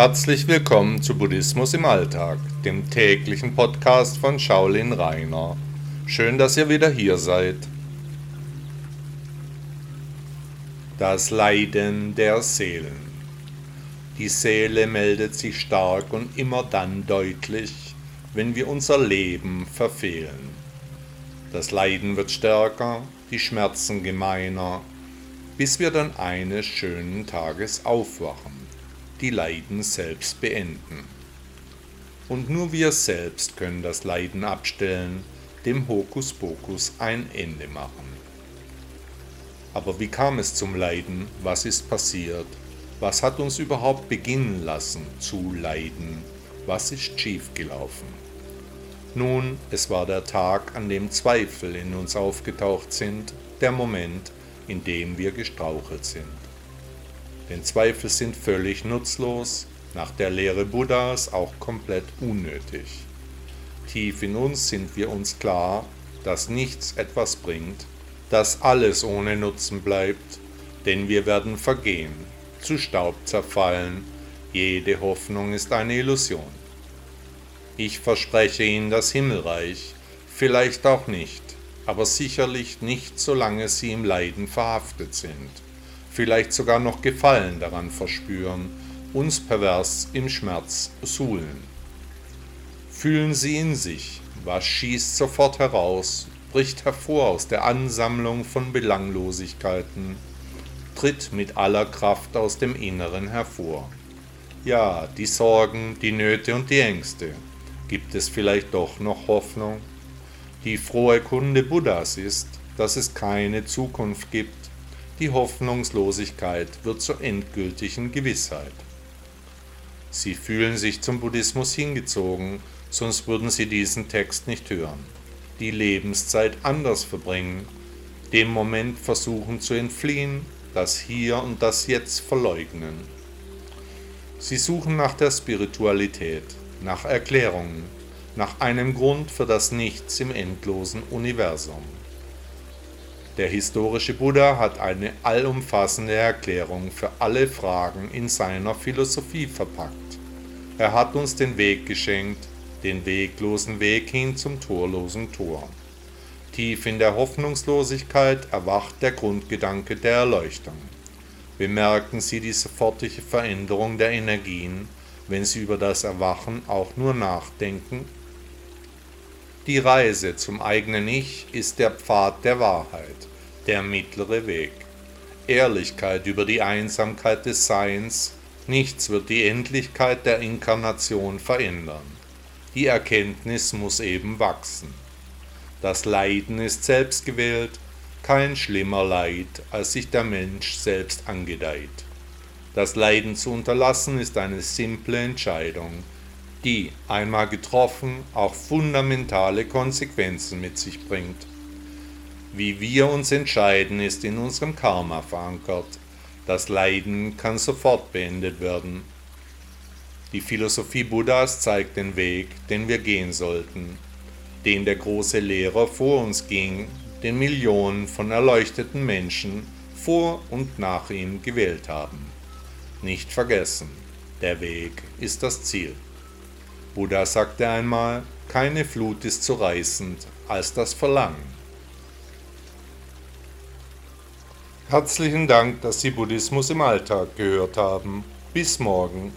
Herzlich willkommen zu Buddhismus im Alltag, dem täglichen Podcast von Shaolin Rainer. Schön, dass ihr wieder hier seid. Das Leiden der Seelen. Die Seele meldet sich stark und immer dann deutlich, wenn wir unser Leben verfehlen. Das Leiden wird stärker, die Schmerzen gemeiner, bis wir dann eines schönen Tages aufwachen die Leiden selbst beenden. Und nur wir selbst können das Leiden abstellen, dem Hokuspokus ein Ende machen. Aber wie kam es zum Leiden? Was ist passiert? Was hat uns überhaupt beginnen lassen zu leiden? Was ist schiefgelaufen? Nun, es war der Tag, an dem Zweifel in uns aufgetaucht sind, der Moment, in dem wir gestrauchelt sind denn Zweifel sind völlig nutzlos, nach der Lehre Buddhas auch komplett unnötig. Tief in uns sind wir uns klar, dass nichts etwas bringt, dass alles ohne Nutzen bleibt, denn wir werden vergehen, zu Staub zerfallen, jede Hoffnung ist eine Illusion. Ich verspreche Ihnen das Himmelreich, vielleicht auch nicht, aber sicherlich nicht, solange Sie im Leiden verhaftet sind vielleicht sogar noch Gefallen daran verspüren, uns pervers im Schmerz suhlen. Fühlen Sie in sich, was schießt sofort heraus, bricht hervor aus der Ansammlung von Belanglosigkeiten, tritt mit aller Kraft aus dem Inneren hervor. Ja, die Sorgen, die Nöte und die Ängste. Gibt es vielleicht doch noch Hoffnung? Die frohe Kunde Buddhas ist, dass es keine Zukunft gibt, die Hoffnungslosigkeit wird zur endgültigen Gewissheit. Sie fühlen sich zum Buddhismus hingezogen, sonst würden sie diesen Text nicht hören. Die Lebenszeit anders verbringen, dem Moment versuchen zu entfliehen, das Hier und das Jetzt verleugnen. Sie suchen nach der Spiritualität, nach Erklärungen, nach einem Grund für das Nichts im endlosen Universum. Der historische Buddha hat eine allumfassende Erklärung für alle Fragen in seiner Philosophie verpackt. Er hat uns den Weg geschenkt, den weglosen Weg hin zum torlosen Tor. Tief in der Hoffnungslosigkeit erwacht der Grundgedanke der Erleuchtung. Bemerken Sie die sofortige Veränderung der Energien, wenn Sie über das Erwachen auch nur nachdenken? Die Reise zum eigenen Ich ist der Pfad der Wahrheit der mittlere Weg. Ehrlichkeit über die Einsamkeit des Seins, nichts wird die Endlichkeit der Inkarnation verändern. Die Erkenntnis muss eben wachsen. Das Leiden ist selbstgewählt, kein schlimmer Leid, als sich der Mensch selbst angedeiht. Das Leiden zu unterlassen ist eine simple Entscheidung, die, einmal getroffen, auch fundamentale Konsequenzen mit sich bringt. Wie wir uns entscheiden, ist in unserem Karma verankert. Das Leiden kann sofort beendet werden. Die Philosophie Buddhas zeigt den Weg, den wir gehen sollten, den der große Lehrer vor uns ging, den Millionen von erleuchteten Menschen vor und nach ihm gewählt haben. Nicht vergessen, der Weg ist das Ziel. Buddha sagte einmal, keine Flut ist so reißend als das Verlangen. Herzlichen Dank, dass Sie Buddhismus im Alltag gehört haben. Bis morgen.